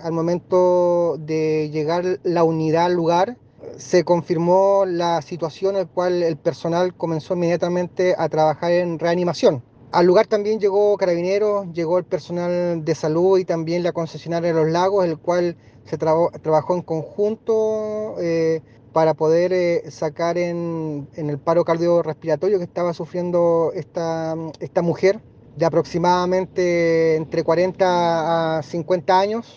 Al momento de llegar la unidad al lugar, se confirmó la situación en la cual el personal comenzó inmediatamente a trabajar en reanimación. Al lugar también llegó carabineros, llegó el personal de salud y también la concesionaria de los lagos, el cual se trabajó en conjunto eh, para poder eh, sacar en, el paro cardiorrespiratorio que estaba sufriendo esta, esta mujer de aproximadamente entre 40 a 50 años.